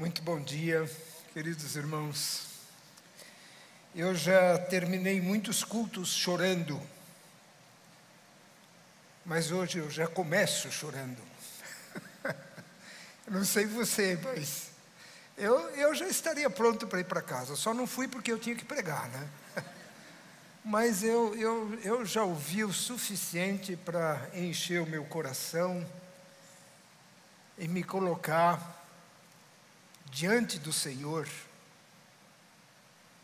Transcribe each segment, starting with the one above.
Muito bom dia, queridos irmãos. Eu já terminei muitos cultos chorando, mas hoje eu já começo chorando. não sei você, mas eu, eu já estaria pronto para ir para casa, só não fui porque eu tinha que pregar, né? Mas eu, eu, eu já ouvi o suficiente para encher o meu coração e me colocar diante do Senhor,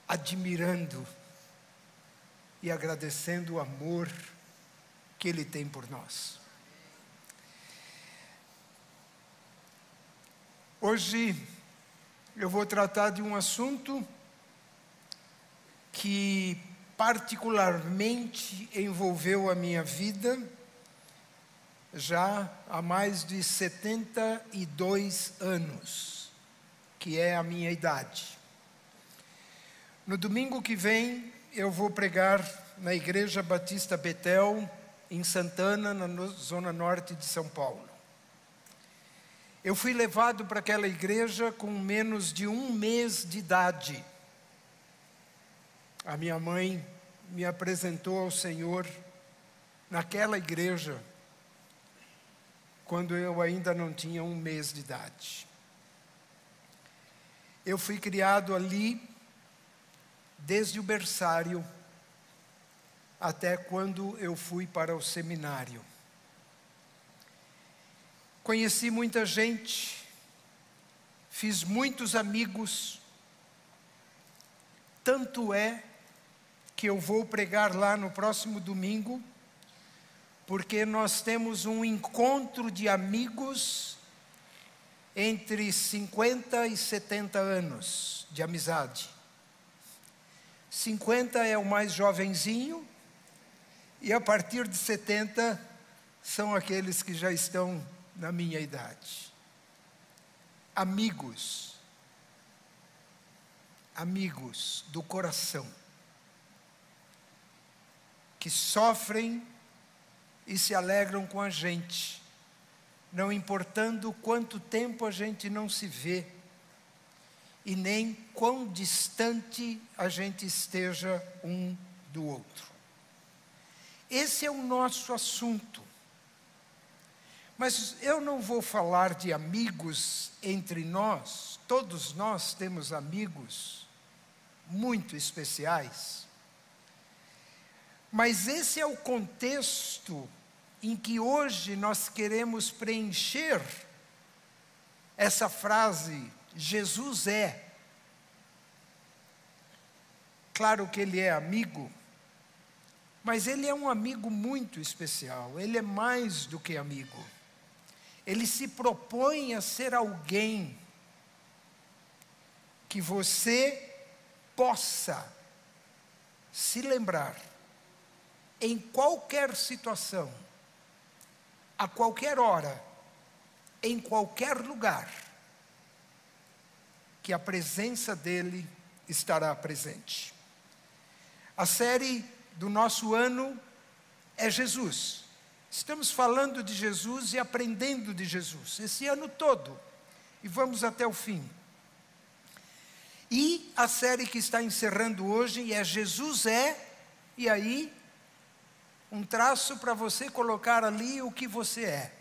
admirando e agradecendo o amor que Ele tem por nós. Hoje eu vou tratar de um assunto que particularmente envolveu a minha vida já há mais de 72 anos que é a minha idade. No domingo que vem, eu vou pregar na Igreja Batista Betel, em Santana, na zona norte de São Paulo. Eu fui levado para aquela igreja com menos de um mês de idade. A minha mãe me apresentou ao Senhor naquela igreja, quando eu ainda não tinha um mês de idade. Eu fui criado ali desde o berçário até quando eu fui para o seminário. Conheci muita gente, fiz muitos amigos, tanto é que eu vou pregar lá no próximo domingo, porque nós temos um encontro de amigos entre 50 e 70 anos de amizade. 50 é o mais jovenzinho, e a partir de 70 são aqueles que já estão na minha idade. Amigos, amigos do coração, que sofrem e se alegram com a gente não importando quanto tempo a gente não se vê e nem quão distante a gente esteja um do outro. Esse é o nosso assunto. Mas eu não vou falar de amigos entre nós, todos nós temos amigos muito especiais. Mas esse é o contexto em que hoje nós queremos preencher essa frase, Jesus é. Claro que ele é amigo, mas ele é um amigo muito especial, ele é mais do que amigo. Ele se propõe a ser alguém que você possa se lembrar em qualquer situação a qualquer hora, em qualquer lugar, que a presença dele estará presente. A série do nosso ano é Jesus. Estamos falando de Jesus e aprendendo de Jesus esse ano todo e vamos até o fim. E a série que está encerrando hoje é Jesus é, e aí um traço para você colocar ali o que você é,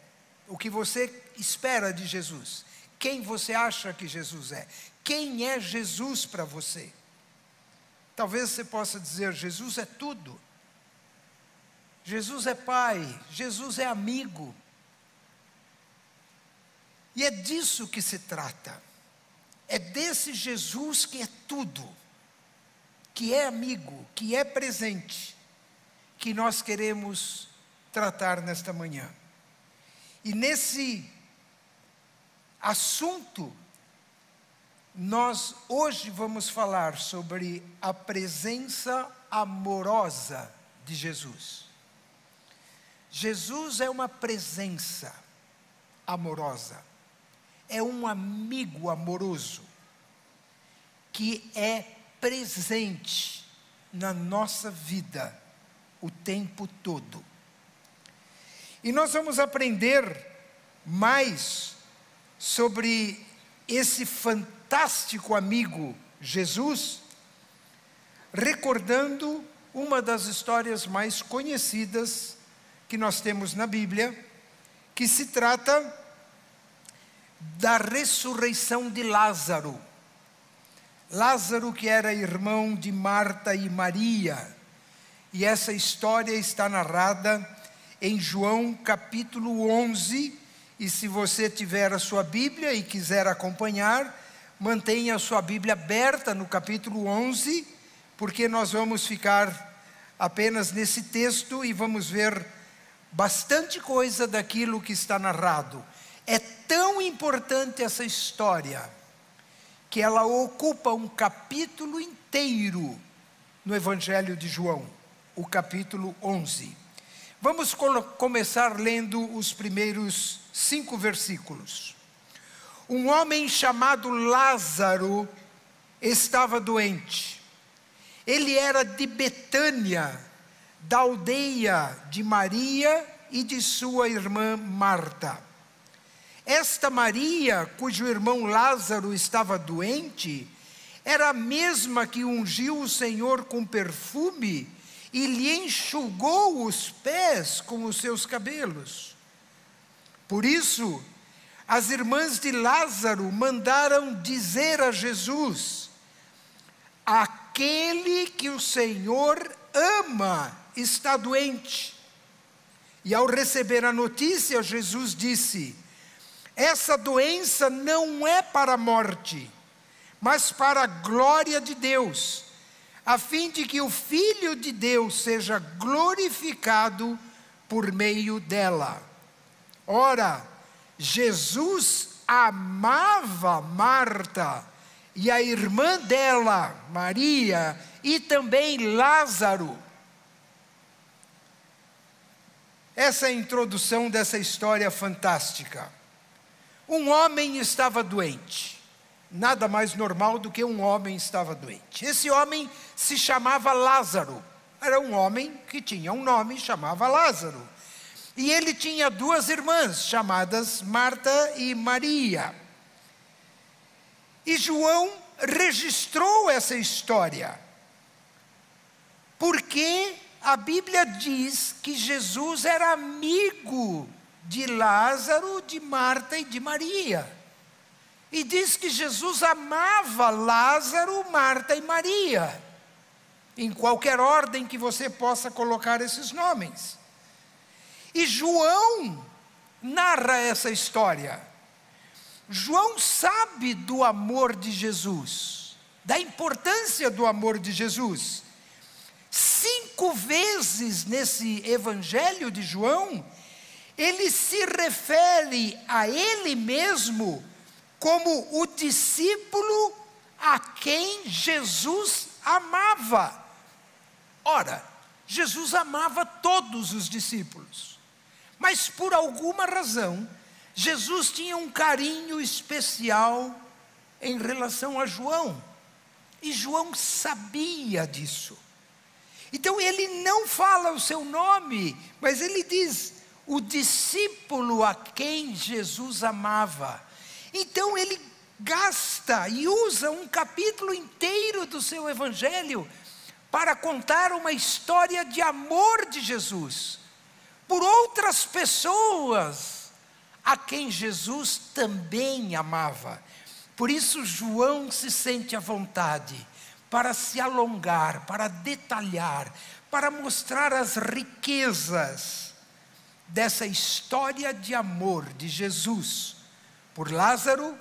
o que você espera de Jesus, quem você acha que Jesus é, quem é Jesus para você. Talvez você possa dizer: Jesus é tudo. Jesus é pai, Jesus é amigo. E é disso que se trata. É desse Jesus que é tudo, que é amigo, que é presente que nós queremos tratar nesta manhã. E nesse assunto, nós hoje vamos falar sobre a presença amorosa de Jesus. Jesus é uma presença amorosa, é um amigo amoroso que é presente na nossa vida o tempo todo. E nós vamos aprender mais sobre esse fantástico amigo Jesus, recordando uma das histórias mais conhecidas que nós temos na Bíblia, que se trata da ressurreição de Lázaro. Lázaro, que era irmão de Marta e Maria, e essa história está narrada em João capítulo 11. E se você tiver a sua Bíblia e quiser acompanhar, mantenha a sua Bíblia aberta no capítulo 11, porque nós vamos ficar apenas nesse texto e vamos ver bastante coisa daquilo que está narrado. É tão importante essa história que ela ocupa um capítulo inteiro no Evangelho de João, o capítulo 11. Vamos começar lendo os primeiros cinco versículos. Um homem chamado Lázaro estava doente. Ele era de Betânia, da aldeia de Maria e de sua irmã Marta. Esta Maria, cujo irmão Lázaro estava doente, era a mesma que ungiu o Senhor com perfume e lhe enxugou os pés com os seus cabelos. Por isso, as irmãs de Lázaro mandaram dizer a Jesus: Aquele que o Senhor ama está doente. E ao receber a notícia, Jesus disse: Essa doença não é para a morte, mas para a glória de Deus, a fim de que o Filho de Deus seja glorificado por meio dela. Ora, Jesus amava Marta e a irmã dela, Maria, e também Lázaro. Essa é a introdução dessa história fantástica. Um homem estava doente. Nada mais normal do que um homem estava doente. Esse homem se chamava Lázaro. Era um homem que tinha um nome, chamava Lázaro. E ele tinha duas irmãs, chamadas Marta e Maria. E João registrou essa história. Porque a Bíblia diz que Jesus era amigo de Lázaro, de Marta e de Maria. E diz que Jesus amava Lázaro, Marta e Maria, em qualquer ordem que você possa colocar esses nomes. E João narra essa história. João sabe do amor de Jesus, da importância do amor de Jesus. Cinco vezes nesse Evangelho de João, ele se refere a ele mesmo como o discípulo a quem Jesus amava. Ora, Jesus amava todos os discípulos, mas por alguma razão, Jesus tinha um carinho especial em relação a João, e João sabia disso. Então ele não fala o seu nome, mas ele diz o discípulo a quem Jesus amava. Então ele gasta e usa um capítulo inteiro do seu evangelho para contar uma história de amor de Jesus por outras pessoas a quem Jesus também amava. Por isso João se sente à vontade para se alongar, para detalhar, para mostrar as riquezas dessa história de amor de Jesus por Lázaro,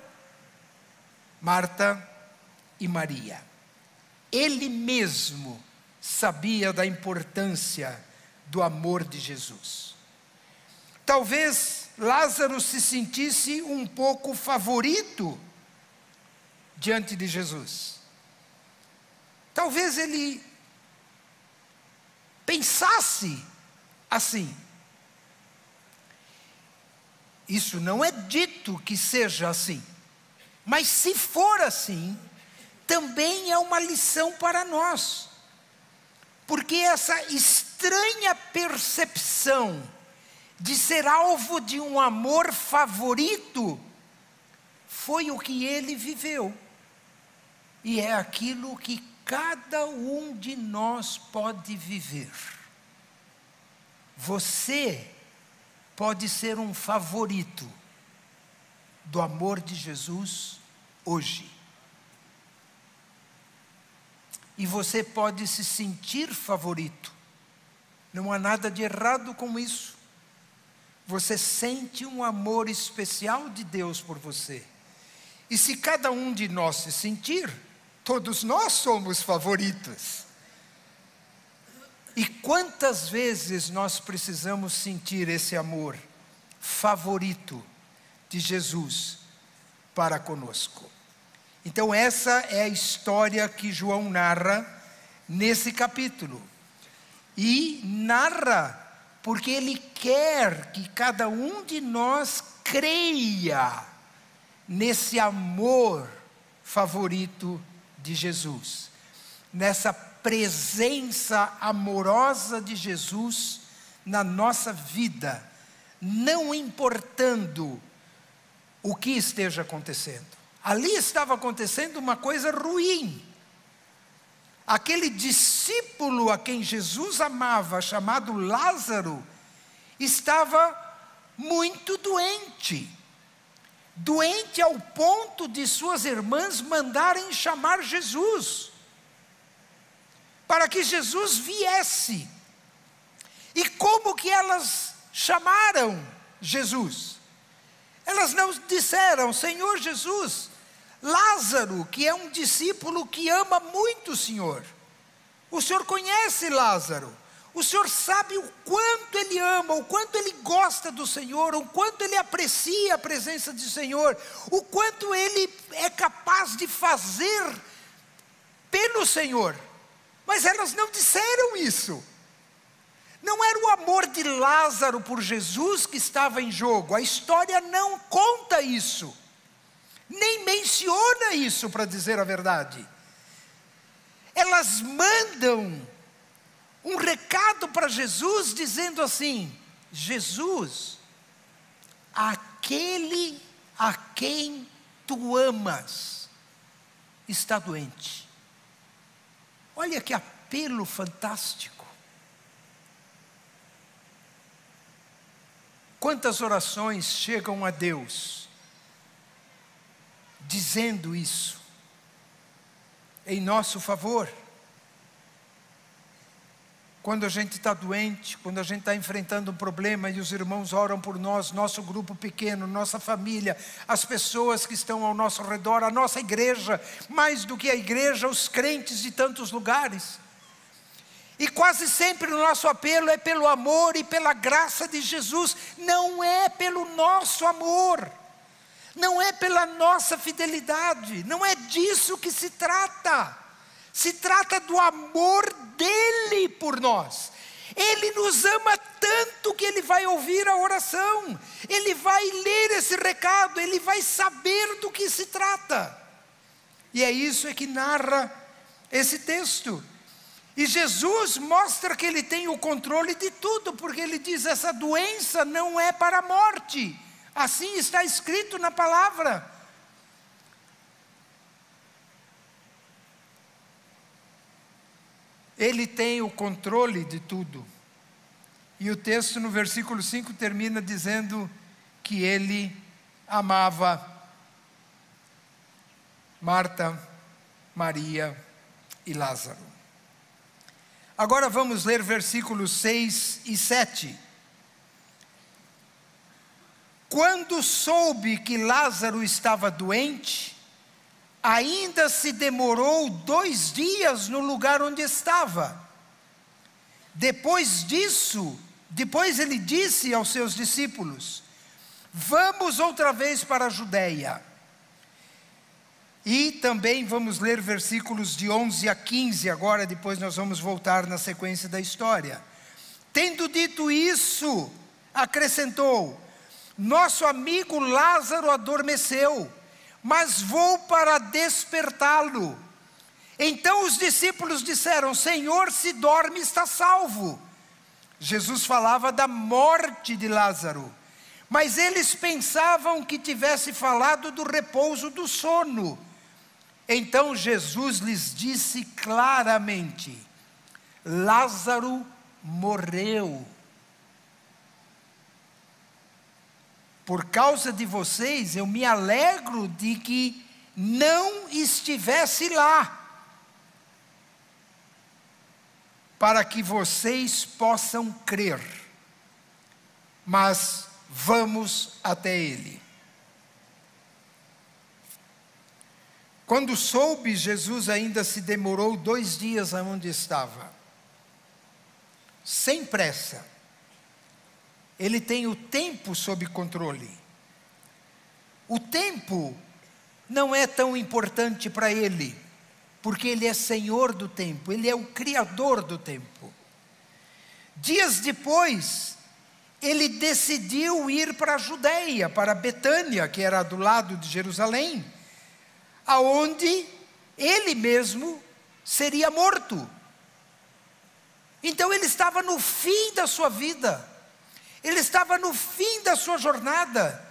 Marta e Maria. Ele mesmo sabia da importância do amor de Jesus. Talvez Lázaro se sentisse um pouco favorito diante de Jesus. Talvez ele pensasse assim. Isso não é dito que seja assim. Mas se for assim, também é uma lição para nós. Porque essa estranha percepção de ser alvo de um amor favorito foi o que ele viveu. E é aquilo que cada um de nós pode viver. Você pode ser um favorito do amor de Jesus hoje. E você pode se sentir favorito. Não há nada de errado com isso. Você sente um amor especial de Deus por você. E se cada um de nós se sentir, todos nós somos favoritos. E quantas vezes nós precisamos sentir esse amor favorito de Jesus para conosco? Então, essa é a história que João narra nesse capítulo. E narra porque ele quer que cada um de nós creia nesse amor favorito de Jesus, nessa presença amorosa de Jesus na nossa vida, não importando o que esteja acontecendo. Ali estava acontecendo uma coisa ruim. Aquele discípulo a quem Jesus amava, chamado Lázaro, estava muito doente. Doente ao ponto de suas irmãs mandarem chamar Jesus para que Jesus viesse. E como que elas chamaram Jesus? Elas não disseram, Senhor Jesus, Lázaro, que é um discípulo que ama muito o Senhor. O Senhor conhece Lázaro. O Senhor sabe o quanto ele ama, o quanto ele gosta do Senhor, o quanto ele aprecia a presença do Senhor, o quanto ele é capaz de fazer pelo Senhor. Mas elas não disseram isso. Não era o amor de Lázaro por Jesus que estava em jogo, a história não conta isso, nem menciona isso, para dizer a verdade. Elas mandam um recado para Jesus dizendo assim: Jesus, aquele a quem tu amas está doente. Olha que apelo fantástico. Quantas orações chegam a Deus dizendo isso em nosso favor? Quando a gente está doente, quando a gente está enfrentando um problema e os irmãos oram por nós, nosso grupo pequeno, nossa família, as pessoas que estão ao nosso redor, a nossa igreja, mais do que a igreja, os crentes de tantos lugares. E quase sempre o nosso apelo é pelo amor e pela graça de Jesus, não é pelo nosso amor, não é pela nossa fidelidade, não é disso que se trata. Se trata do amor dele por nós. Ele nos ama tanto que ele vai ouvir a oração, ele vai ler esse recado, ele vai saber do que se trata. E é isso é que narra esse texto. E Jesus mostra que ele tem o controle de tudo, porque ele diz: essa doença não é para a morte. Assim está escrito na palavra. Ele tem o controle de tudo. E o texto no versículo 5 termina dizendo que ele amava Marta, Maria e Lázaro. Agora vamos ler versículos 6 e 7. Quando soube que Lázaro estava doente, ainda se demorou dois dias no lugar onde estava. Depois disso, depois ele disse aos seus discípulos: Vamos outra vez para a Judéia. E também vamos ler versículos de 11 a 15 agora, depois nós vamos voltar na sequência da história. Tendo dito isso, acrescentou: Nosso amigo Lázaro adormeceu mas vou para despertá-lo. Então os discípulos disseram: Senhor, se dorme, está salvo. Jesus falava da morte de Lázaro, Mas eles pensavam que tivesse falado do repouso do sono. Então Jesus lhes disse claramente: Lázaro morreu. Por causa de vocês, eu me alegro de que não estivesse lá, para que vocês possam crer. Mas vamos até ele. Quando soube, Jesus ainda se demorou dois dias aonde estava, sem pressa. Ele tem o tempo sob controle. O tempo não é tão importante para ele, porque ele é senhor do tempo, ele é o criador do tempo. Dias depois, ele decidiu ir para a Judéia, para Betânia, que era do lado de Jerusalém, aonde ele mesmo seria morto. Então ele estava no fim da sua vida, ele estava no fim da sua jornada,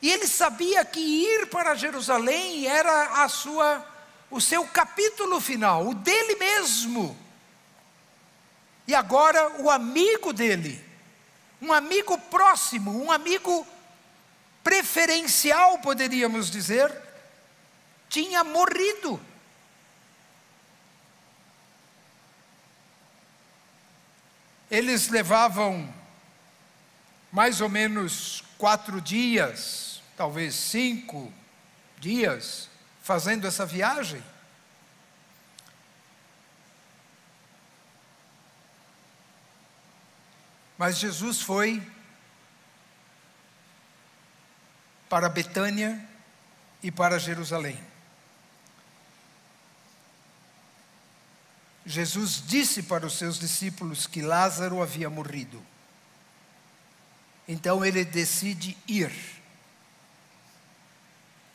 e ele sabia que ir para Jerusalém era a sua, o seu capítulo final, o dele mesmo. E agora o amigo dele, um amigo próximo, um amigo preferencial, poderíamos dizer, tinha morrido. Eles levavam mais ou menos quatro dias, talvez cinco dias, fazendo essa viagem. Mas Jesus foi para Betânia e para Jerusalém. Jesus disse para os seus discípulos que Lázaro havia morrido. Então ele decide ir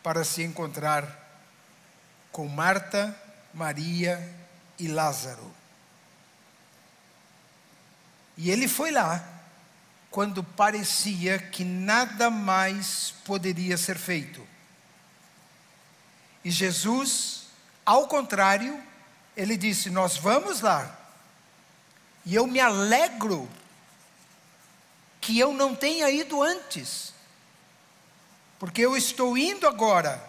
para se encontrar com Marta, Maria e Lázaro. E ele foi lá quando parecia que nada mais poderia ser feito. E Jesus, ao contrário, ele disse: Nós vamos lá. E eu me alegro que eu não tenha ido antes, porque eu estou indo agora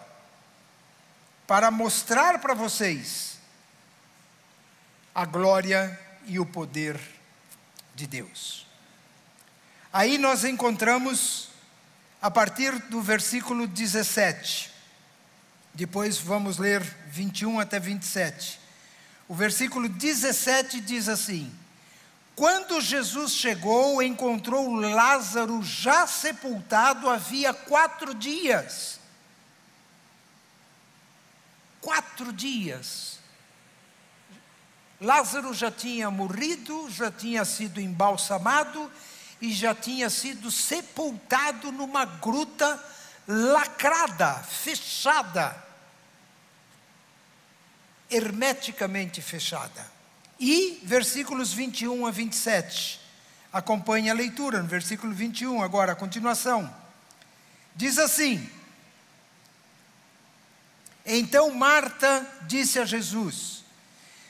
para mostrar para vocês a glória e o poder de Deus. Aí nós encontramos, a partir do versículo 17, depois vamos ler 21 até 27. O versículo 17 diz assim: Quando Jesus chegou, encontrou Lázaro já sepultado havia quatro dias. Quatro dias. Lázaro já tinha morrido, já tinha sido embalsamado e já tinha sido sepultado numa gruta lacrada, fechada, hermeticamente fechada. E versículos 21 a 27. Acompanhe a leitura, no versículo 21, agora a continuação. Diz assim: Então Marta disse a Jesus: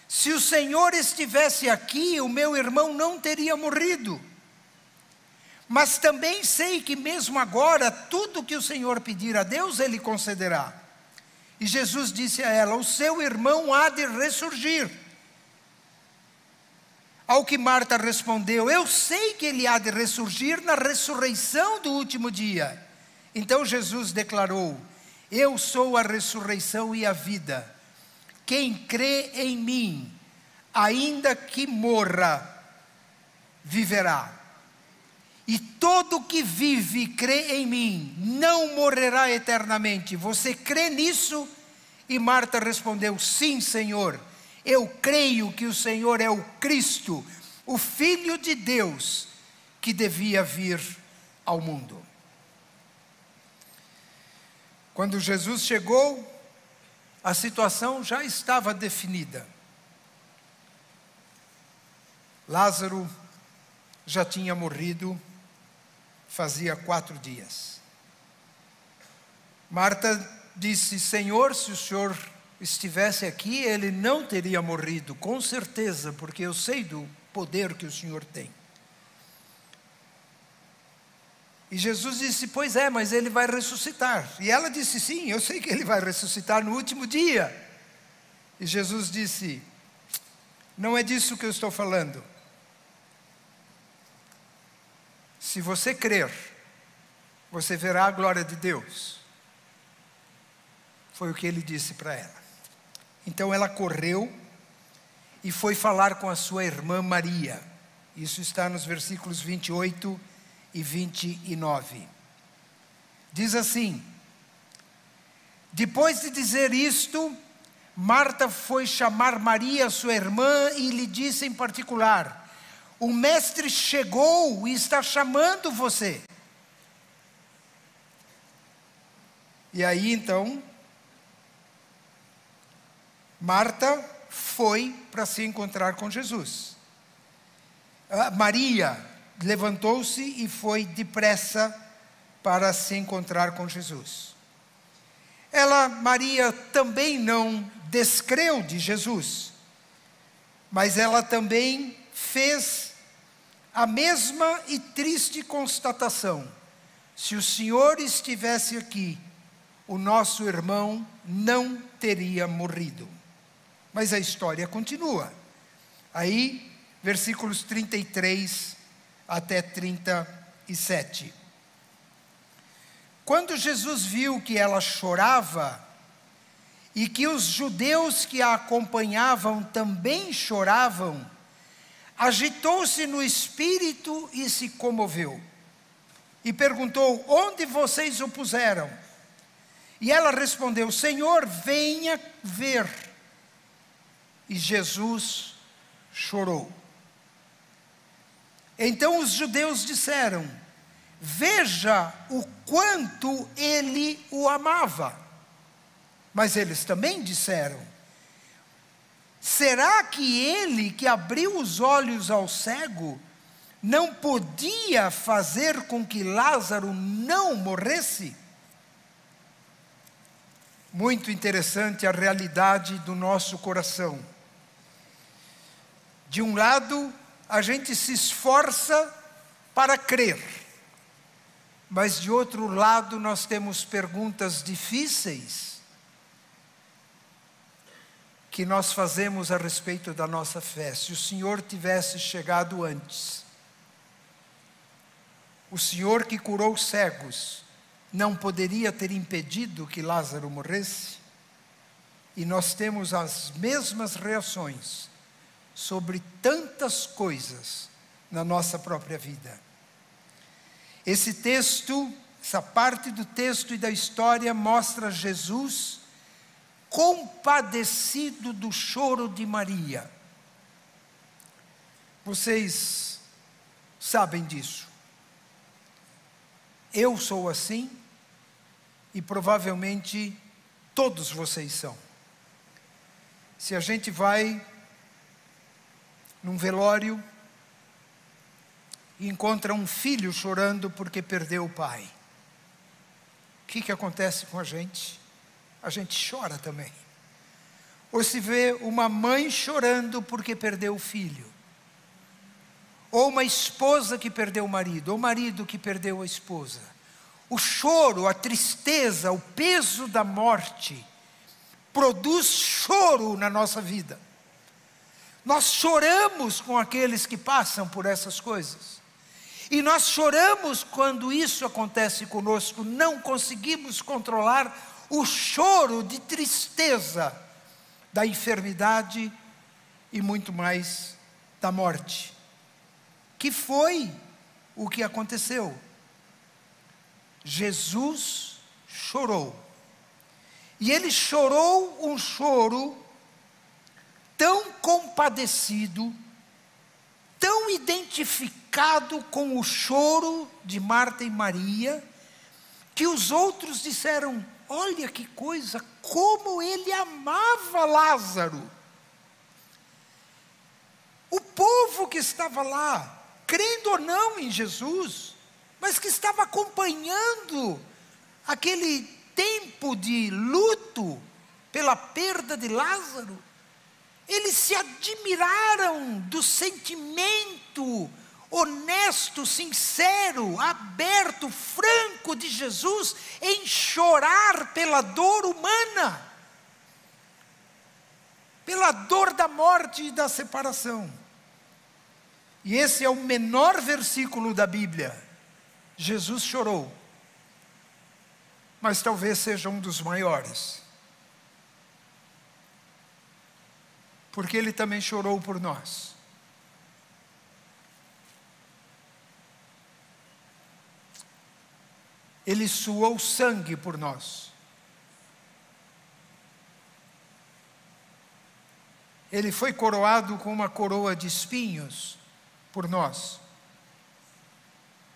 se o Senhor estivesse aqui, o meu irmão não teria morrido. Mas também sei que mesmo agora, tudo que o Senhor pedir a Deus, Ele concederá. E Jesus disse a ela: O seu irmão há de ressurgir. Ao que Marta respondeu: Eu sei que ele há de ressurgir na ressurreição do último dia. Então Jesus declarou: Eu sou a ressurreição e a vida. Quem crê em mim, ainda que morra, viverá. E todo que vive e crê em mim não morrerá eternamente. Você crê nisso? E Marta respondeu: Sim, Senhor. Eu creio que o Senhor é o Cristo, o Filho de Deus, que devia vir ao mundo. Quando Jesus chegou, a situação já estava definida. Lázaro já tinha morrido, fazia quatro dias. Marta disse: Senhor, se o senhor estivesse aqui, ele não teria morrido, com certeza, porque eu sei do poder que o senhor tem. E Jesus disse: Pois é, mas ele vai ressuscitar. E ela disse: Sim, eu sei que ele vai ressuscitar no último dia. E Jesus disse: Não é disso que eu estou falando. Se você crer, você verá a glória de Deus. Foi o que ele disse para ela. Então ela correu e foi falar com a sua irmã Maria. Isso está nos versículos 28 e 29. Diz assim: Depois de dizer isto, Marta foi chamar Maria, sua irmã, e lhe disse em particular: O mestre chegou e está chamando você. E aí então, Marta foi para se encontrar com Jesus. Ah, Maria levantou-se e foi depressa para se encontrar com Jesus. Ela, Maria, também não descreu de Jesus, mas ela também fez a mesma e triste constatação: se o Senhor estivesse aqui, o nosso irmão não teria morrido. Mas a história continua. Aí, versículos 33 até 37. Quando Jesus viu que ela chorava e que os judeus que a acompanhavam também choravam, agitou-se no espírito e se comoveu. E perguntou: Onde vocês o puseram? E ela respondeu: Senhor, venha ver. E Jesus chorou. Então os judeus disseram: Veja o quanto ele o amava. Mas eles também disseram: Será que ele que abriu os olhos ao cego não podia fazer com que Lázaro não morresse? Muito interessante a realidade do nosso coração. De um lado, a gente se esforça para crer, mas de outro lado nós temos perguntas difíceis que nós fazemos a respeito da nossa fé. Se o Senhor tivesse chegado antes, o Senhor que curou cegos não poderia ter impedido que Lázaro morresse? E nós temos as mesmas reações sobre tantas coisas na nossa própria vida. Esse texto, essa parte do texto e da história mostra Jesus compadecido do choro de Maria. Vocês sabem disso. Eu sou assim e provavelmente todos vocês são. Se a gente vai num velório e encontra um filho chorando porque perdeu o pai. O que, que acontece com a gente? A gente chora também. Ou se vê uma mãe chorando porque perdeu o filho. Ou uma esposa que perdeu o marido, ou marido que perdeu a esposa. O choro, a tristeza, o peso da morte produz choro na nossa vida. Nós choramos com aqueles que passam por essas coisas. E nós choramos quando isso acontece conosco, não conseguimos controlar o choro de tristeza da enfermidade e muito mais da morte. Que foi o que aconteceu. Jesus chorou. E ele chorou um choro tão compadecido, tão identificado com o choro de Marta e Maria, que os outros disseram: Olha que coisa, como ele amava Lázaro. O povo que estava lá, crendo ou não em Jesus, mas que estava acompanhando aquele tempo de luto pela perda de Lázaro, eles se admiraram do sentimento honesto, sincero, aberto, franco de Jesus em chorar pela dor humana, pela dor da morte e da separação. E esse é o menor versículo da Bíblia. Jesus chorou, mas talvez seja um dos maiores. Porque ele também chorou por nós. Ele suou sangue por nós. Ele foi coroado com uma coroa de espinhos por nós.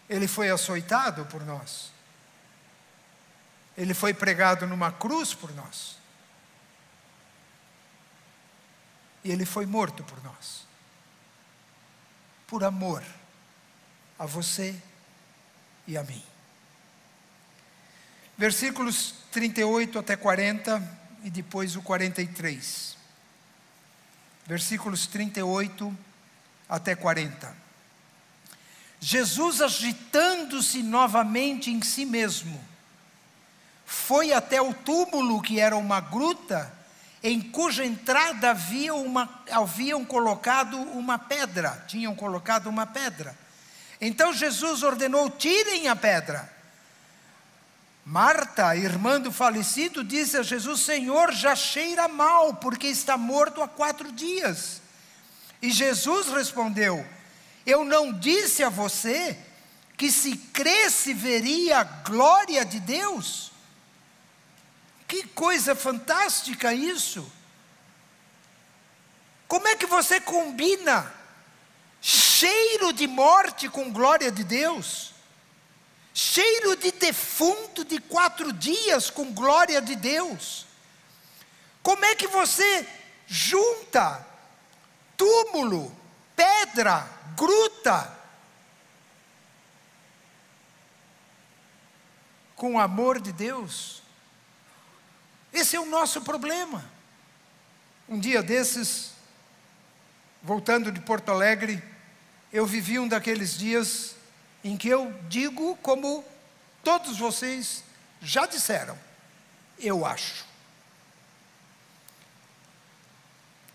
Ele foi açoitado por nós. Ele foi pregado numa cruz por nós. E ele foi morto por nós. Por amor a você e a mim versículos 38 até 40 e depois o 43. Versículos 38 até 40. Jesus, agitando-se novamente em si mesmo, foi até o túmulo, que era uma gruta, em cuja entrada havia uma, haviam colocado uma pedra, tinham colocado uma pedra. Então Jesus ordenou: tirem a pedra. Marta, irmã do falecido, disse a Jesus: Senhor, já cheira mal, porque está morto há quatro dias. E Jesus respondeu: Eu não disse a você que se cresce veria a glória de Deus? Que coisa fantástica isso! Como é que você combina cheiro de morte com glória de Deus? cheiro de defunto de quatro dias com glória de Deus. Como é que você junta túmulo, pedra, gruta, com o amor de Deus? Esse é o nosso problema. Um dia desses, voltando de Porto Alegre, eu vivi um daqueles dias em que eu digo como todos vocês já disseram, eu acho.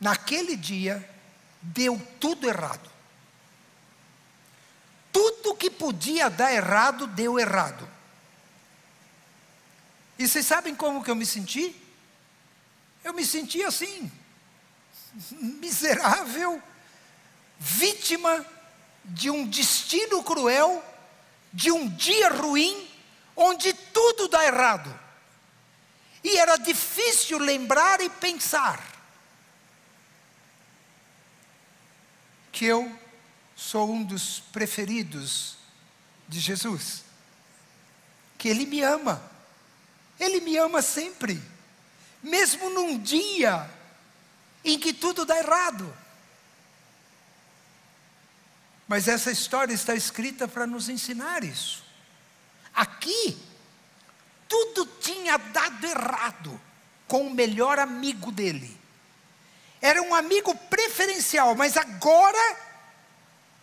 Naquele dia, deu tudo errado. Tudo que podia dar errado, deu errado. E vocês sabem como que eu me senti? Eu me senti assim, miserável, vítima de um destino cruel, de um dia ruim, onde tudo dá errado. E era difícil lembrar e pensar que eu sou um dos preferidos de Jesus, que Ele me ama, Ele me ama sempre, mesmo num dia em que tudo dá errado. Mas essa história está escrita para nos ensinar isso. Aqui, tudo tinha dado errado com o melhor amigo dele. Era um amigo preferencial, mas agora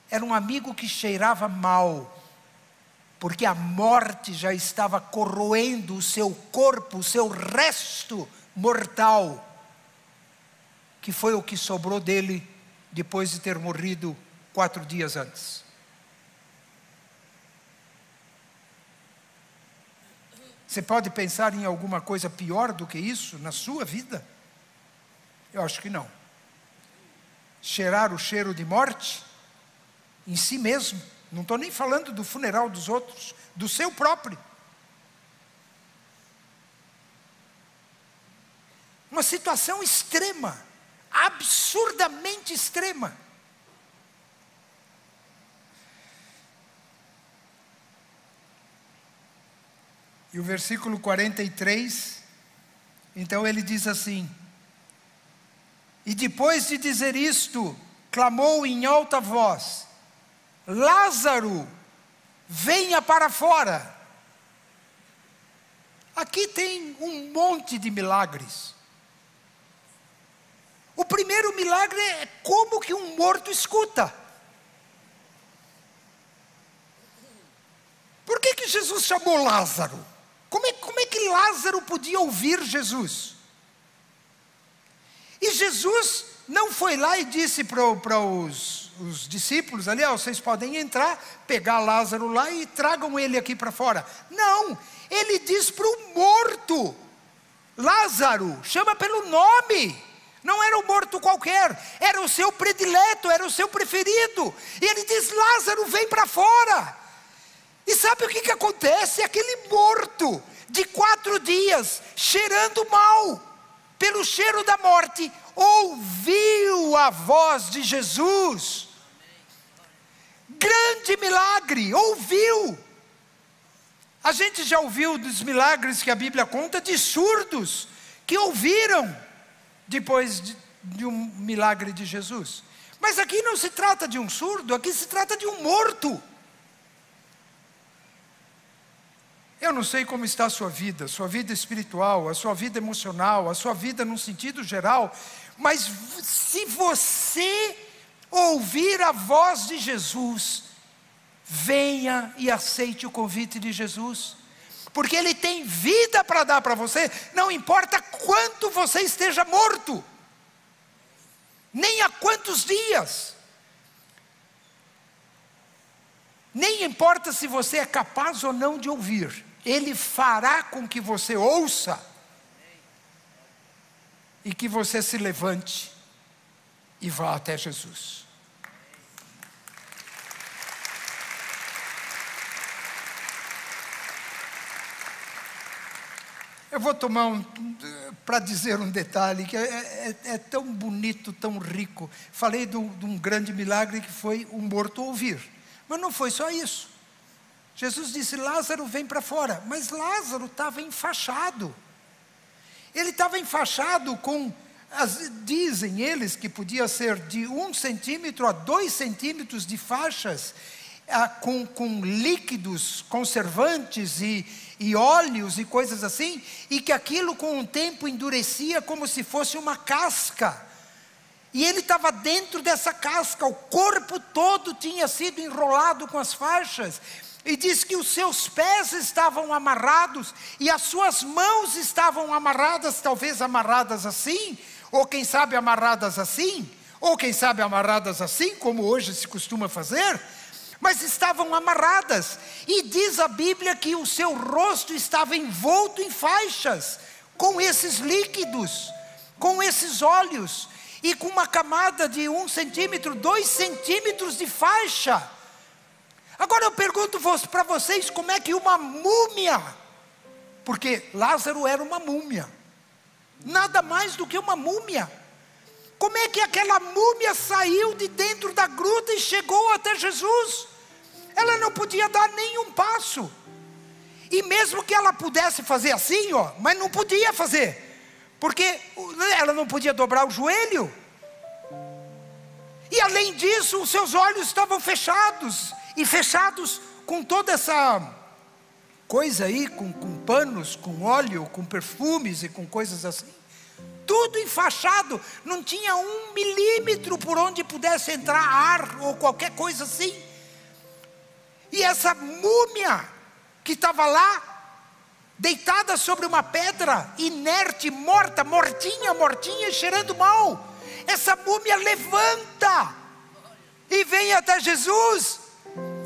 era um amigo que cheirava mal, porque a morte já estava corroendo o seu corpo, o seu resto mortal, que foi o que sobrou dele depois de ter morrido quatro dias antes. Você pode pensar em alguma coisa pior do que isso na sua vida? Eu acho que não. Cheirar o cheiro de morte em si mesmo, não estou nem falando do funeral dos outros, do seu próprio. Uma situação extrema, absurdamente extrema. E o versículo 43, então ele diz assim: E depois de dizer isto, clamou em alta voz: Lázaro, venha para fora. Aqui tem um monte de milagres. O primeiro milagre é como que um morto escuta. Por que, que Jesus chamou Lázaro? Como é, como é que Lázaro podia ouvir Jesus? E Jesus não foi lá e disse para os, os, discípulos ali: oh, vocês podem entrar, pegar Lázaro lá e tragam ele aqui para fora. Não, ele diz para o morto: Lázaro, chama pelo nome. Não era um morto qualquer, era o seu predileto, era o seu preferido. E ele diz: Lázaro, vem para fora. E sabe o que, que acontece? Aquele morto de quatro dias, cheirando mal, pelo cheiro da morte, ouviu a voz de Jesus. Grande milagre, ouviu. A gente já ouviu dos milagres que a Bíblia conta de surdos que ouviram depois de, de, um milagre de Jesus. Mas aqui não se trata de um surdo, aqui se trata de um morto. Eu não sei como está a sua vida, sua vida espiritual, a sua vida emocional, a sua vida no sentido geral, mas se você ouvir a voz de Jesus, venha e aceite o convite de Jesus. Porque Ele tem vida para dar para você, não importa quanto você esteja morto, nem há quantos dias, nem importa se você é capaz ou não de ouvir, Ele fará com que você ouça e que você se levante e vá até Jesus. Eu vou tomar um. para dizer um detalhe que é, é, é, tão bonito, tão rico. Falei de um, de grande milagre que foi um morto ouvir. Mas não foi só isso. Jesus disse: Lázaro, vem para fora. Mas Lázaro estava enfaixado. Ele estava enfaixado com. As, dizem eles que podia ser de um centímetro a dois centímetros de faixas, ah, com, com líquidos conservantes e, e óleos e coisas assim, e que aquilo com o tempo endurecia como se fosse uma casca. E ele estava dentro dessa casca, o corpo todo tinha sido enrolado com as faixas. E diz que os seus pés estavam amarrados e as suas mãos estavam amarradas, talvez amarradas assim, ou quem sabe amarradas assim, ou quem sabe amarradas assim, como hoje se costuma fazer mas estavam amarradas. E diz a Bíblia que o seu rosto estava envolto em faixas, com esses líquidos, com esses óleos, e com uma camada de um centímetro, dois centímetros de faixa. Agora eu pergunto para vocês como é que uma múmia, porque Lázaro era uma múmia, nada mais do que uma múmia. Como é que aquela múmia saiu de dentro da gruta e chegou até Jesus? Ela não podia dar nenhum passo. E mesmo que ela pudesse fazer assim, ó, mas não podia fazer. Porque ela não podia dobrar o joelho. E além disso, os seus olhos estavam fechados. E fechados com toda essa coisa aí, com, com panos, com óleo, com perfumes e com coisas assim tudo enfaixado, não tinha um milímetro por onde pudesse entrar ar ou qualquer coisa assim. E essa múmia que estava lá, deitada sobre uma pedra, inerte, morta, mortinha, mortinha, cheirando mal, essa múmia levanta e vem até Jesus,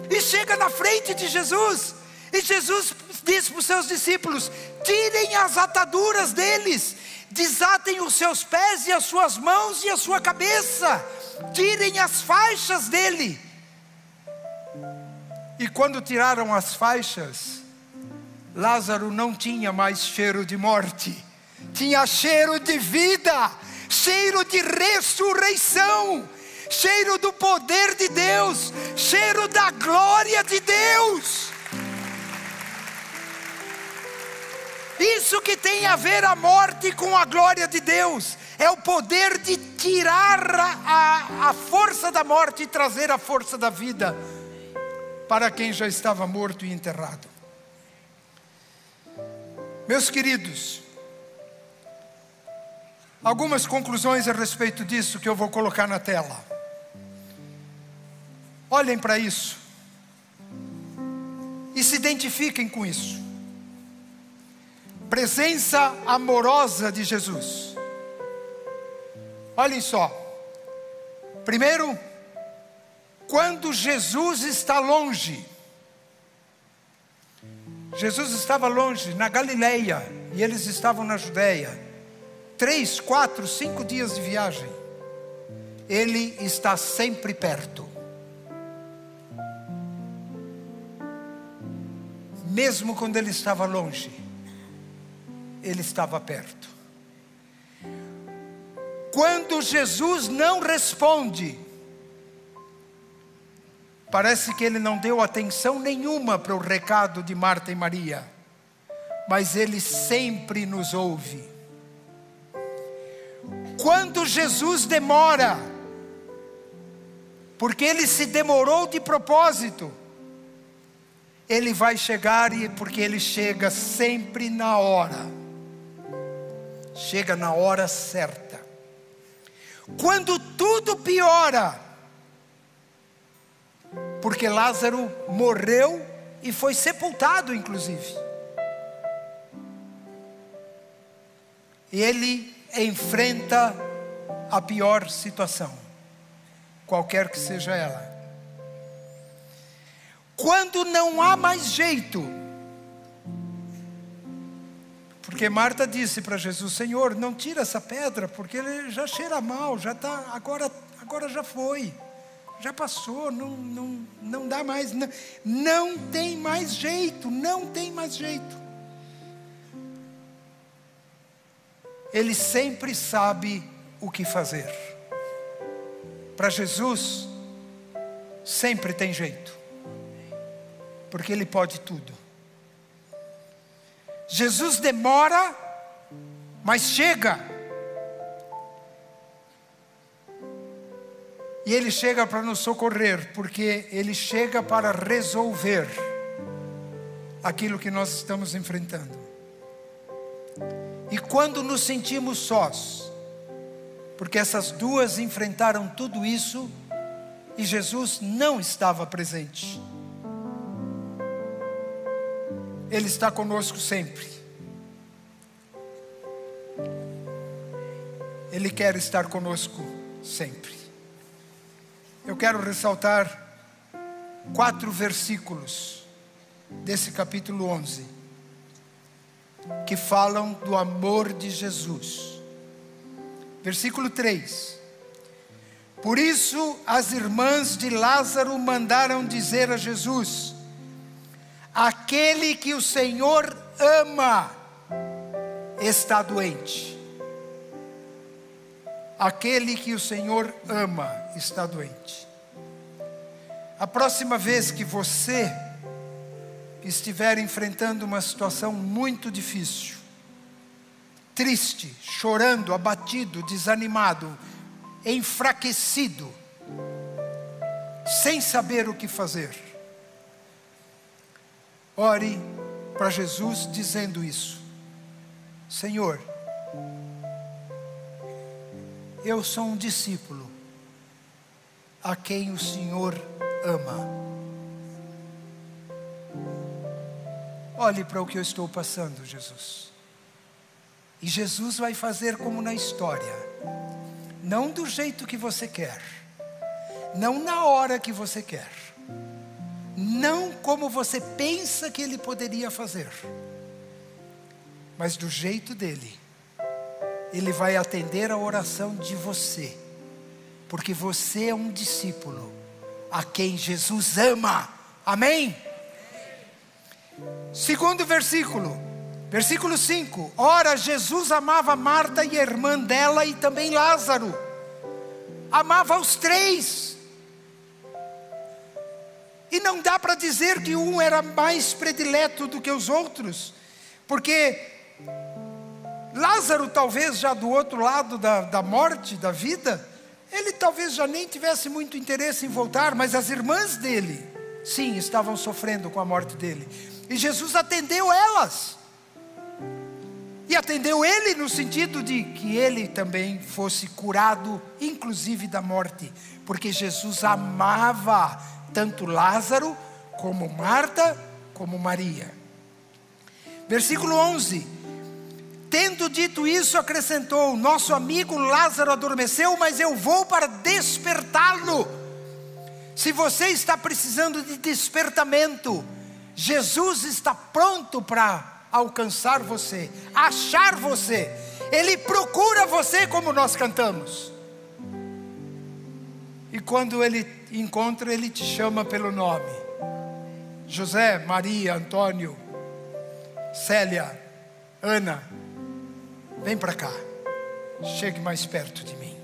e chega na frente de Jesus, e Jesus diz para os seus discípulos: tirem as ataduras deles desatem os seus pés e as suas mãos e a sua cabeça, tirem as faixas dele. E quando tiraram as faixas, Lázaro não tinha mais cheiro de morte, tinha cheiro de vida, cheiro de ressurreição, cheiro do poder de Deus, cheiro da glória de Deus. Isso que tem a ver a morte com a glória de Deus. É o poder de tirar a, a força da morte e trazer a força da vida. para quem já estava morto e enterrado. Meus queridos, algumas conclusões a respeito disso que eu vou colocar na tela. Olhem para isso e se identifiquem com isso. Presença amorosa de Jesus. Olhem só. Primeiro, quando Jesus está longe. Jesus estava longe, na Galileia, e eles estavam na Judéia. Três, quatro, cinco dias de viagem. Ele está sempre perto. Mesmo quando ele estava longe, ele estava perto. Quando Jesus não responde, Parece que ele não deu atenção nenhuma para o recado de Marta e Maria, mas ele sempre nos ouve. Quando Jesus demora, porque ele se demorou de propósito, ele vai chegar e porque ele chega sempre na hora. Chega na hora certa. Quando tudo piora, porque Lázaro morreu e foi sepultado, inclusive. Ele enfrenta a pior situação, qualquer que seja ela. Quando não há mais jeito, porque Marta disse para Jesus: Senhor, não tira essa pedra, porque ele já cheira mal, já está, agora, agora já foi já passou, não, não, não dá mais, não, não tem mais jeito, não tem mais jeito. Ele sempre sabe o que fazer. Para Jesus, sempre tem jeito, porque Ele pode tudo. Jesus demora, mas chega. E Ele chega para nos socorrer, porque Ele chega para resolver aquilo que nós estamos enfrentando. E quando nos sentimos sós, porque essas duas enfrentaram tudo isso e Jesus não estava presente. Ele está conosco sempre. Ele quer estar conosco sempre. Eu quero ressaltar quatro versículos desse capítulo 11 que falam do amor de Jesus. Versículo 3. Por isso as irmãs de Lázaro mandaram dizer a Jesus: Aquele que o Senhor ama está doente aquele que o Senhor ama está doente. A próxima vez que você estiver enfrentando uma situação muito difícil, triste, chorando, abatido, desanimado, enfraquecido, sem saber o que fazer, ore para Jesus dizendo isso: Senhor, eu sou um discípulo a quem o Senhor ama. Olhe para o que eu estou passando, Jesus. E Jesus vai fazer como na história, não do jeito que você quer, não na hora que você quer, não como você pensa que ele poderia fazer, mas do jeito dele ele vai atender a oração de você, porque você é um discípulo a quem Jesus ama. Amém? Segundo versículo, versículo 5: Ora, Jesus amava Marta e a irmã dela e também Lázaro, amava os três. E não dá para dizer que um era mais predileto do que os outros, porque Lázaro, talvez já do outro lado da, da morte, da vida, ele talvez já nem tivesse muito interesse em voltar, mas as irmãs dele Sim, estavam sofrendo com a morte dele. E Jesus atendeu elas. E atendeu ele no sentido de que ele também fosse curado, inclusive da morte, porque Jesus amava tanto Lázaro, como Marta, como Maria. Versículo 11: Tendo dito isso, acrescentou: Nosso amigo Lázaro adormeceu, mas eu vou para despertá-lo. Se você está precisando de despertamento, Jesus está pronto para alcançar você, achar você. Ele procura você como nós cantamos. E quando ele encontra, ele te chama pelo nome. José, Maria, Antônio, Célia, Ana, vem para cá. Chegue mais perto de mim.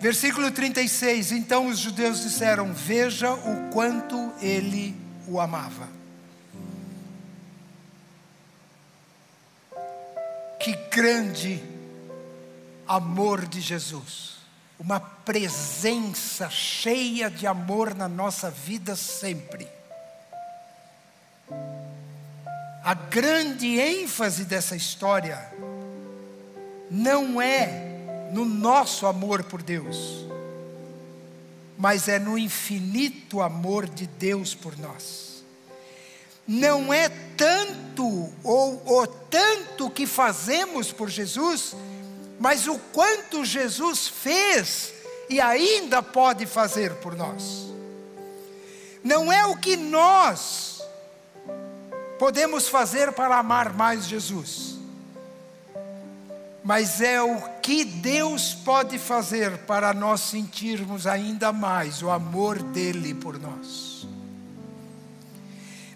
Versículo 36. Então os judeus disseram: Veja o quanto ele o amava. Que grande amor de Jesus, uma presença cheia de amor na nossa vida sempre. A grande ênfase dessa história não é no nosso amor por Deus, mas é no infinito amor de Deus por nós não é tanto ou o tanto que fazemos por Jesus, mas o quanto Jesus fez e ainda pode fazer por nós. Não é o que nós podemos fazer para amar mais Jesus, mas é o que Deus pode fazer para nós sentirmos ainda mais o amor dele por nós.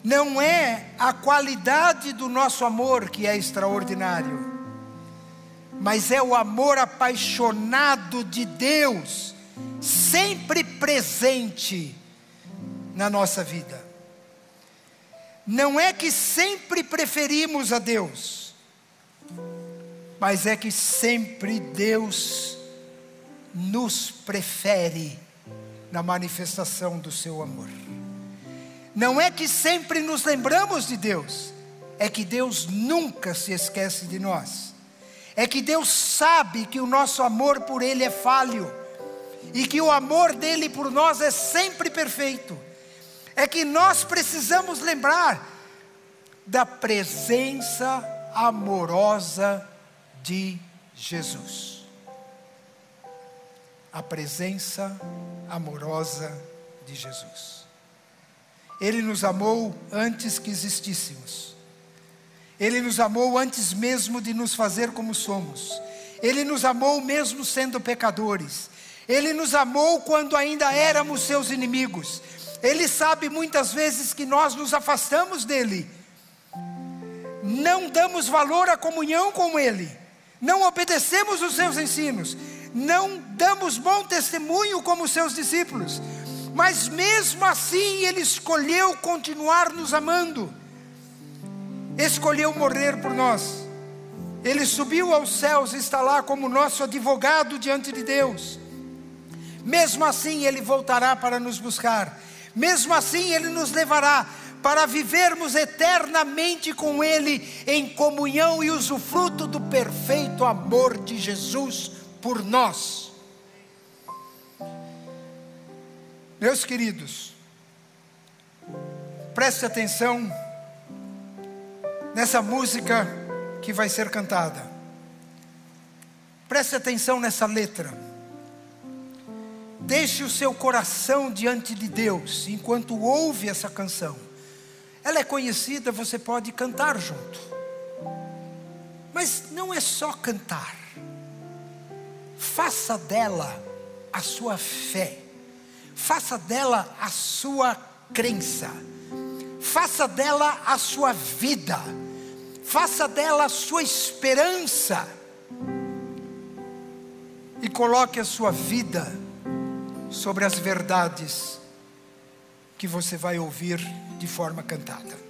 Não é a qualidade do nosso amor que é extraordinário, mas é o amor apaixonado de Deus, sempre presente na nossa vida. Não é que sempre preferimos a Deus, mas é que sempre Deus nos prefere na manifestação do seu amor. Não é que sempre nos lembramos de Deus, é que Deus nunca se esquece de nós. É que Deus sabe que o nosso amor por Ele é falho e que o amor dele por nós é sempre perfeito. É que nós precisamos lembrar da presença amorosa de Jesus. A presença amorosa de Jesus. Ele nos amou antes que existíssemos. Ele nos amou antes mesmo de nos fazer como somos. Ele nos amou mesmo sendo pecadores. Ele nos amou quando ainda éramos seus inimigos. Ele sabe muitas vezes que nós nos afastamos dele. Não damos valor à comunhão com ele. Não obedecemos os seus ensinos. Não damos bom testemunho como seus discípulos mas mesmo assim Ele escolheu continuar nos amando, escolheu morrer por nós. Ele subiu aos céus e está lá como nosso advogado diante de Deus. Mesmo assim, Ele voltará para nos buscar, mesmo assim, Ele nos levará para vivermos eternamente com Ele em comunhão e usufruto do perfeito amor de Jesus por nós. Meus queridos, preste atenção nessa música que vai ser cantada. Preste atenção nessa letra. Deixe o seu coração diante de Deus enquanto ouve essa canção. Ela é conhecida, você pode cantar junto. Mas não é só cantar. Faça dela a sua fé faça dela a sua crença, faça dela a sua vida, faça dela a sua esperança, e coloque a sua vida sobre as verdades que você vai ouvir de forma cantada.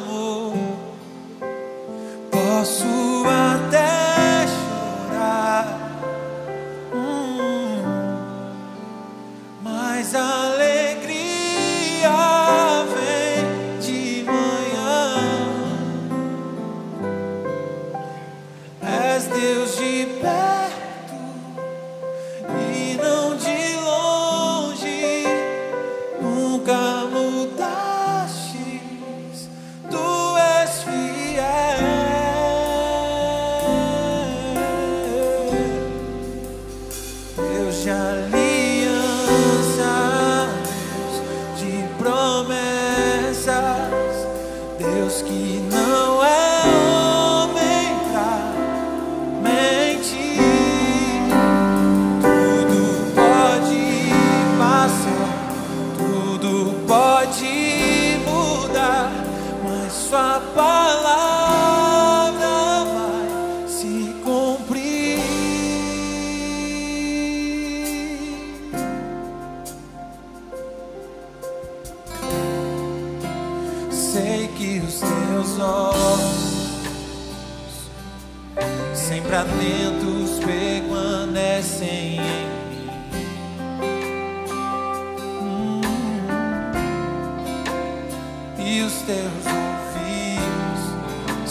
teus ouvidos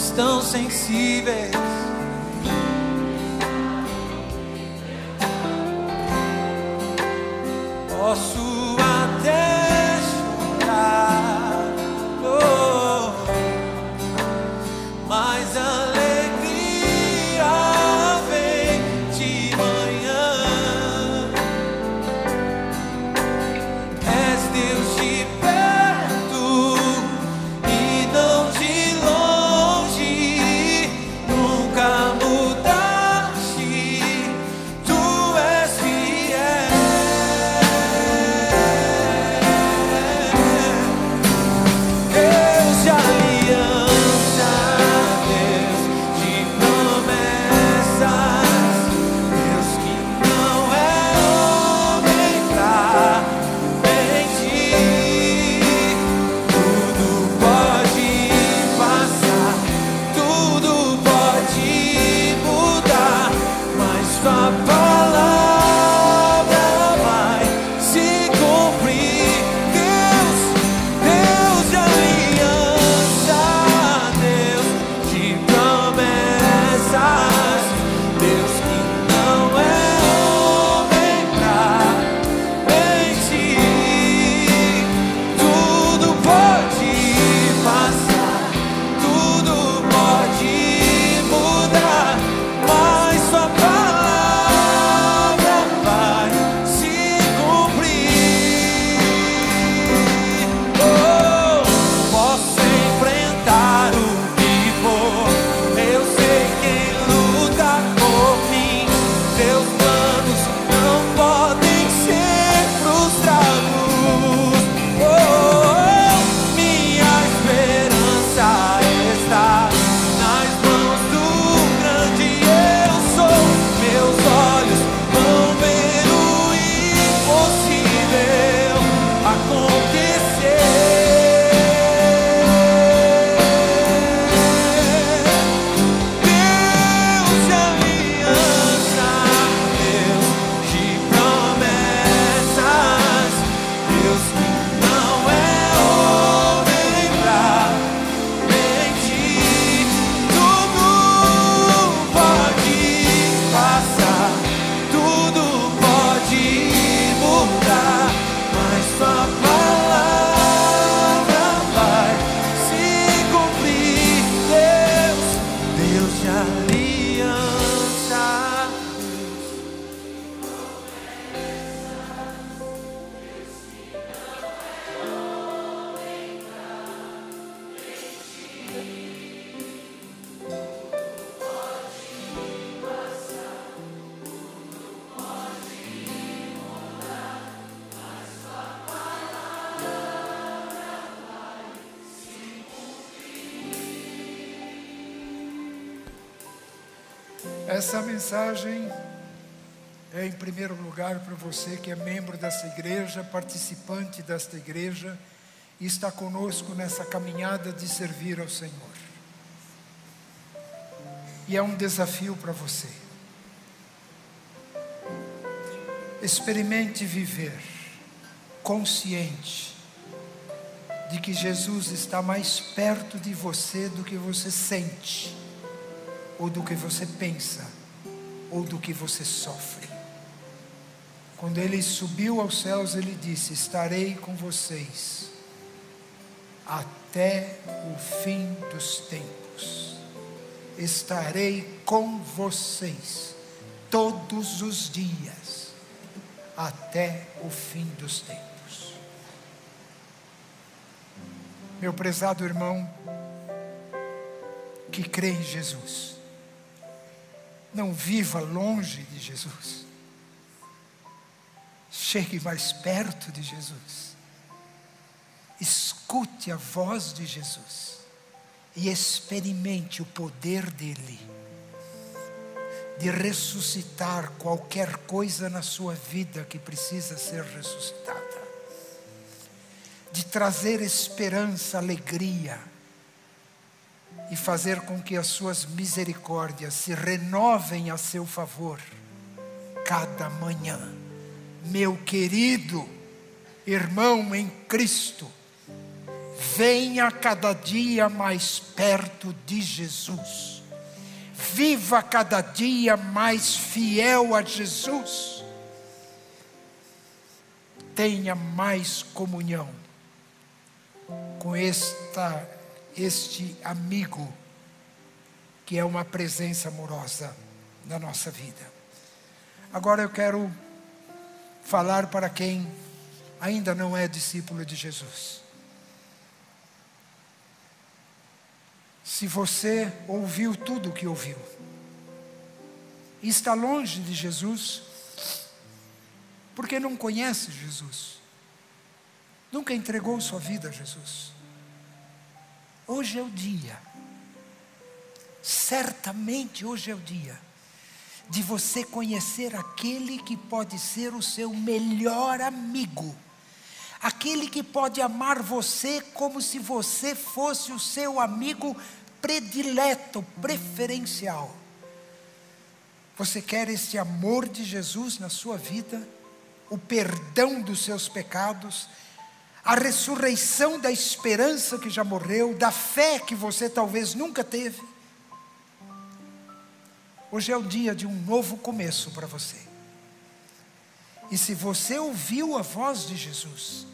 estão sensíveis. Igreja, participante desta igreja e está conosco nessa caminhada de servir ao Senhor. E é um desafio para você. Experimente viver consciente de que Jesus está mais perto de você do que você sente, ou do que você pensa, ou do que você sofre. Quando ele subiu aos céus, ele disse: Estarei com vocês até o fim dos tempos. Estarei com vocês todos os dias até o fim dos tempos. Meu prezado irmão, que crê em Jesus, não viva longe de Jesus Chegue mais perto de Jesus. Escute a voz de Jesus e experimente o poder dele de ressuscitar qualquer coisa na sua vida que precisa ser ressuscitada, de trazer esperança, alegria e fazer com que as suas misericórdias se renovem a seu favor cada manhã meu querido irmão em Cristo, venha cada dia mais perto de Jesus, viva cada dia mais fiel a Jesus, tenha mais comunhão com esta, este amigo que é uma presença amorosa na nossa vida. Agora eu quero falar para quem ainda não é discípulo de Jesus. Se você ouviu tudo o que ouviu está longe de Jesus, porque não conhece Jesus, nunca entregou sua vida a Jesus. Hoje é o dia, certamente hoje é o dia de você conhecer aquele que pode ser o seu melhor amigo, aquele que pode amar você como se você fosse o seu amigo predileto, preferencial. Você quer esse amor de Jesus na sua vida, o perdão dos seus pecados, a ressurreição da esperança que já morreu, da fé que você talvez nunca teve? Hoje é o dia de um novo começo para você. E se você ouviu a voz de Jesus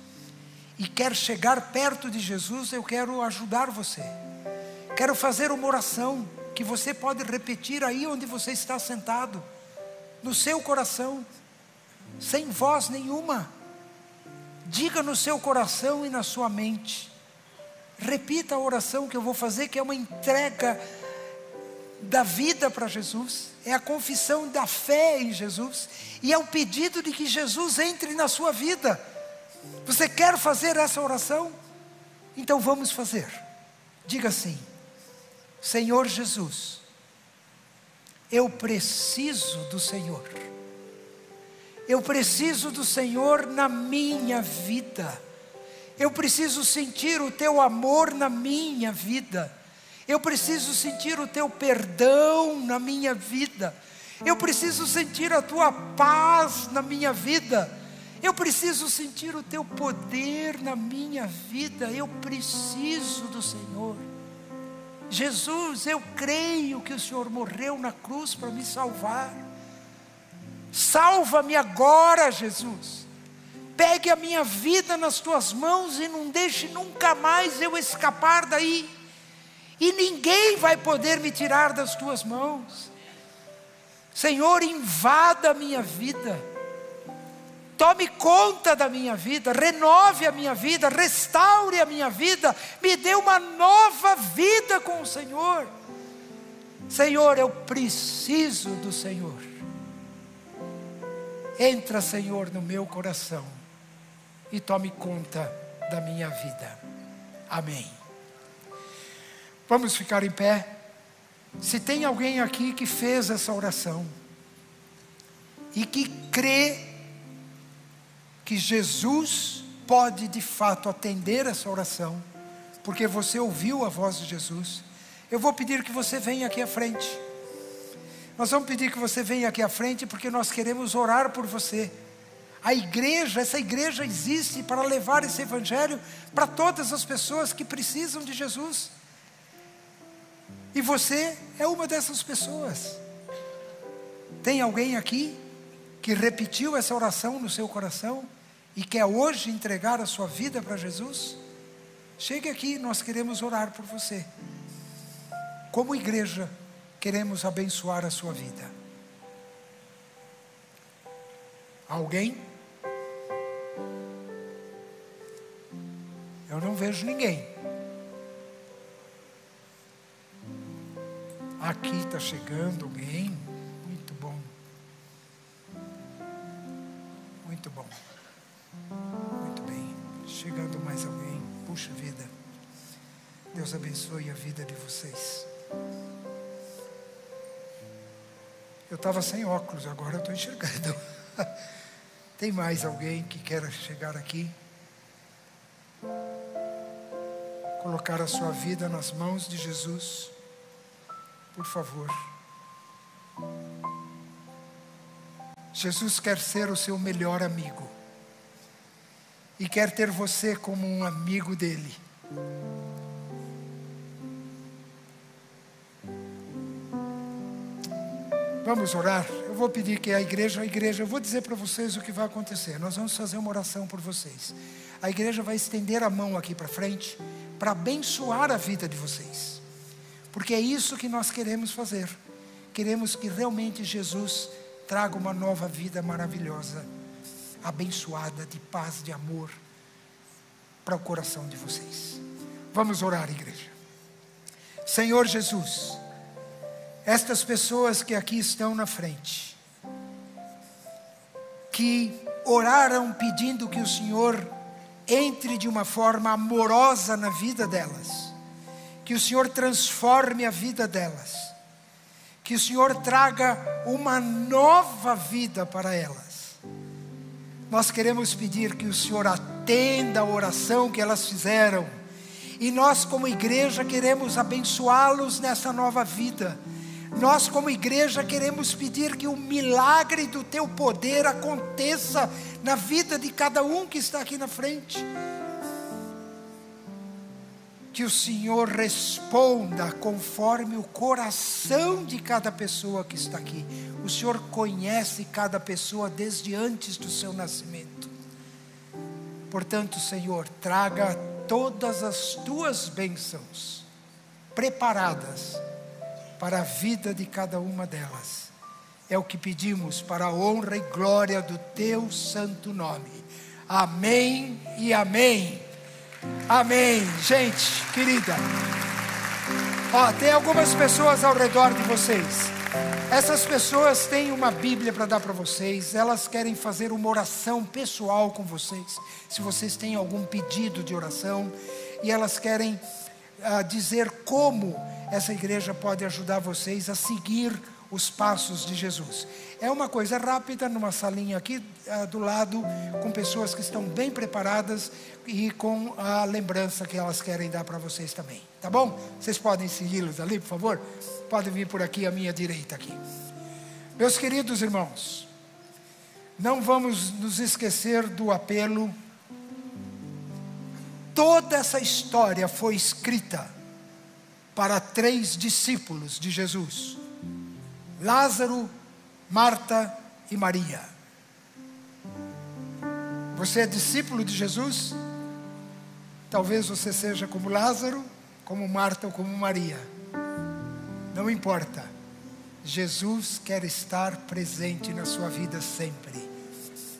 e quer chegar perto de Jesus, eu quero ajudar você. Quero fazer uma oração que você pode repetir aí onde você está sentado, no seu coração, sem voz nenhuma. Diga no seu coração e na sua mente. Repita a oração que eu vou fazer, que é uma entrega da vida para Jesus, é a confissão da fé em Jesus e é o pedido de que Jesus entre na sua vida. Você quer fazer essa oração? Então vamos fazer. Diga assim: Senhor Jesus, eu preciso do Senhor. Eu preciso do Senhor na minha vida. Eu preciso sentir o teu amor na minha vida. Eu preciso sentir o teu perdão na minha vida. Eu preciso sentir a tua paz na minha vida. Eu preciso sentir o teu poder na minha vida. Eu preciso do Senhor. Jesus, eu creio que o Senhor morreu na cruz para me salvar. Salva-me agora, Jesus. Pegue a minha vida nas tuas mãos e não deixe nunca mais eu escapar daí e ninguém vai poder me tirar das tuas mãos. Senhor, invada a minha vida, tome conta da minha vida, renove a minha vida, restaure a minha vida, me dê uma nova vida com o Senhor. Senhor, eu preciso do Senhor. Entra, Senhor, no meu coração e tome conta da minha vida. Amém. Vamos ficar em pé. Se tem alguém aqui que fez essa oração e que crê que Jesus pode de fato atender essa oração, porque você ouviu a voz de Jesus, eu vou pedir que você venha aqui à frente. Nós vamos pedir que você venha aqui à frente porque nós queremos orar por você. A igreja, essa igreja existe para levar esse evangelho para todas as pessoas que precisam de Jesus. E você é uma dessas pessoas. Tem alguém aqui que repetiu essa oração no seu coração e quer hoje entregar a sua vida para Jesus? Chegue aqui, nós queremos orar por você. Como igreja, queremos abençoar a sua vida. Alguém? Eu não vejo ninguém. Aqui está chegando alguém. Muito bom. Muito bom. Muito bem. Chegando mais alguém. Puxa vida. Deus abençoe a vida de vocês. Eu estava sem óculos, agora eu estou enxergando. Tem mais alguém que queira chegar aqui? Colocar a sua vida nas mãos de Jesus? Por favor. Jesus quer ser o seu melhor amigo. E quer ter você como um amigo dele. Vamos orar. Eu vou pedir que a igreja, a igreja, eu vou dizer para vocês o que vai acontecer. Nós vamos fazer uma oração por vocês. A igreja vai estender a mão aqui para frente para abençoar a vida de vocês. Porque é isso que nós queremos fazer. Queremos que realmente Jesus traga uma nova vida maravilhosa, abençoada de paz, de amor para o coração de vocês. Vamos orar, igreja. Senhor Jesus, estas pessoas que aqui estão na frente, que oraram pedindo que o Senhor entre de uma forma amorosa na vida delas, que o Senhor transforme a vida delas, que o Senhor traga uma nova vida para elas. Nós queremos pedir que o Senhor atenda a oração que elas fizeram, e nós, como igreja, queremos abençoá-los nessa nova vida nós, como igreja, queremos pedir que o milagre do teu poder aconteça na vida de cada um que está aqui na frente. Que o Senhor responda conforme o coração de cada pessoa que está aqui. O Senhor conhece cada pessoa desde antes do seu nascimento. Portanto, Senhor, traga todas as tuas bênçãos preparadas para a vida de cada uma delas. É o que pedimos para a honra e glória do teu santo nome. Amém e amém. Amém. Gente, querida. Ó, tem algumas pessoas ao redor de vocês. Essas pessoas têm uma Bíblia para dar para vocês, elas querem fazer uma oração pessoal com vocês. Se vocês têm algum pedido de oração, e elas querem uh, dizer como essa igreja pode ajudar vocês a seguir os passos de Jesus. É uma coisa rápida, numa salinha aqui uh, do lado, com pessoas que estão bem preparadas e com a lembrança que elas querem dar para vocês também. Tá bom? Vocês podem segui-los ali, por favor? Podem vir por aqui à minha direita aqui. Meus queridos irmãos, não vamos nos esquecer do apelo. Toda essa história foi escrita para três discípulos de Jesus: Lázaro, Marta e Maria. Você é discípulo de Jesus? Talvez você seja como Lázaro, como Marta ou como Maria. Não importa. Jesus quer estar presente na sua vida sempre.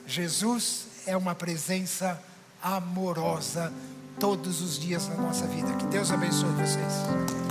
Jesus é uma presença amorosa todos os dias na nossa vida. Que Deus abençoe vocês.